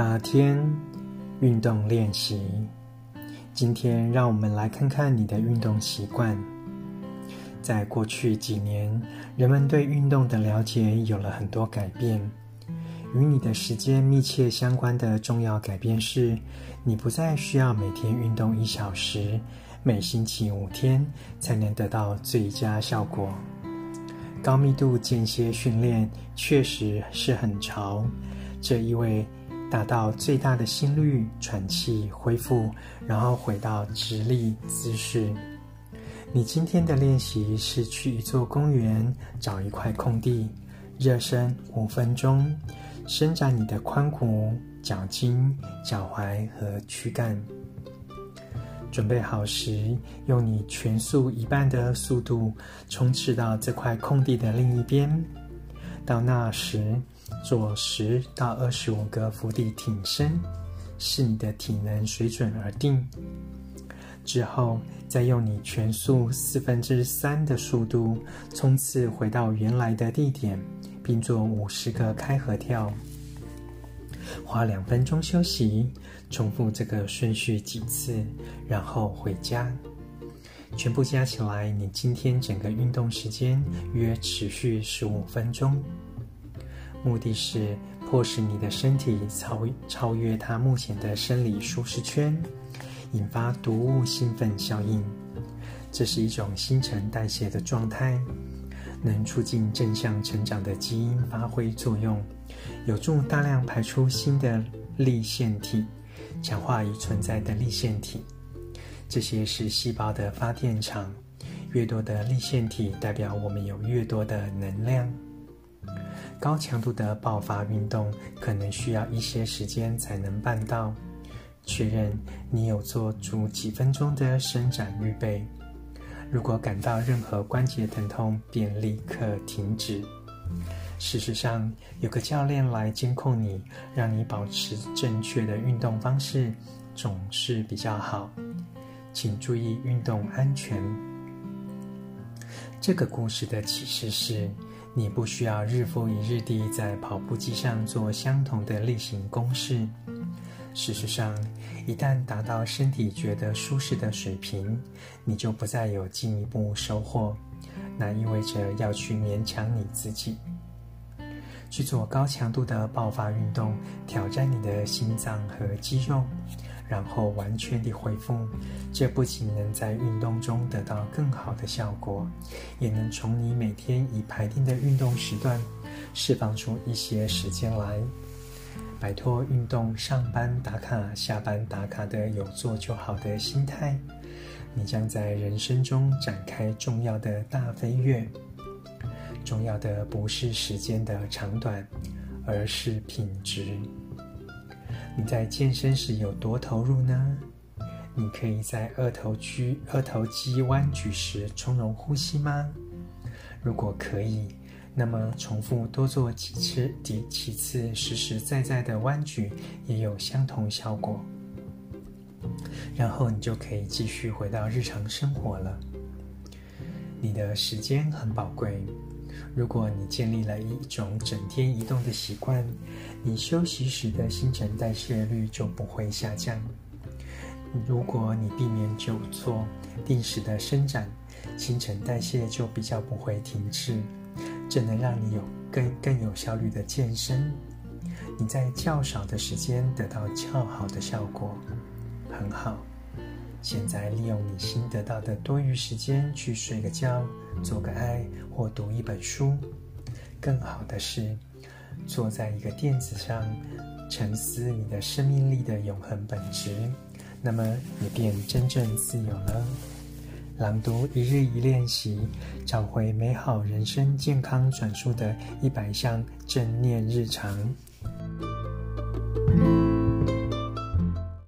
八天运动练习。今天，让我们来看看你的运动习惯。在过去几年，人们对运动的了解有了很多改变。与你的时间密切相关的重要改变是，你不再需要每天运动一小时，每星期五天才能得到最佳效果。高密度间歇训练确实是很潮，这意味达到最大的心率、喘气、恢复，然后回到直立姿势。你今天的练习是去一座公园，找一块空地，热身五分钟，伸展你的髋骨、脚筋、脚踝和躯干。准备好时，用你全速一半的速度冲刺到这块空地的另一边。到那时，做十到二十五个伏地挺身，视你的体能水准而定。之后，再用你全速四分之三的速度冲刺回到原来的地点，并做五十个开合跳。花两分钟休息，重复这个顺序几次，然后回家。全部加起来，你今天整个运动时间约持续十五分钟。目的是迫使你的身体超超越它目前的生理舒适圈，引发毒物兴奋效应。这是一种新陈代谢的状态，能促进正向成长的基因发挥作用。有助大量排出新的粒线体，强化已存在的粒线体。这些是细胞的发电厂，越多的粒线体代表我们有越多的能量。高强度的爆发运动可能需要一些时间才能办到。确认你有做足几分钟的伸展预备。如果感到任何关节疼痛，便立刻停止。事实上，有个教练来监控你，让你保持正确的运动方式，总是比较好。请注意运动安全。这个故事的启示是，你不需要日复一日地在跑步机上做相同的例行公事。事实上，一旦达到身体觉得舒适的水平，你就不再有进一步收获。那意味着要去勉强你自己。去做高强度的爆发运动，挑战你的心脏和肌肉，然后完全的恢复。这不仅能在运动中得到更好的效果，也能从你每天已排定的运动时段释放出一些时间来，摆脱运动上班打卡、下班打卡的有做就好的心态。你将在人生中展开重要的大飞跃。重要的不是时间的长短，而是品质。你在健身时有多投入呢？你可以在二头区二头肌弯举时从容呼吸吗？如果可以，那么重复多做几次，几几次实实在在的弯举也有相同效果。然后你就可以继续回到日常生活了。你的时间很宝贵。如果你建立了一种整天移动的习惯，你休息时的新陈代谢率就不会下降。如果你避免久坐、定时的伸展，新陈代谢就比较不会停滞，这能让你有更更有效率的健身。你在较少的时间得到较好的效果，很好。现在利用你新得到的多余时间去睡个觉、做个爱或读一本书。更好的是，坐在一个垫子上，沉思你的生命力的永恒本质，那么你便真正自由了。朗读一日一练习，找回美好人生健康转述的一百项正念日常。